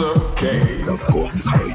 okay.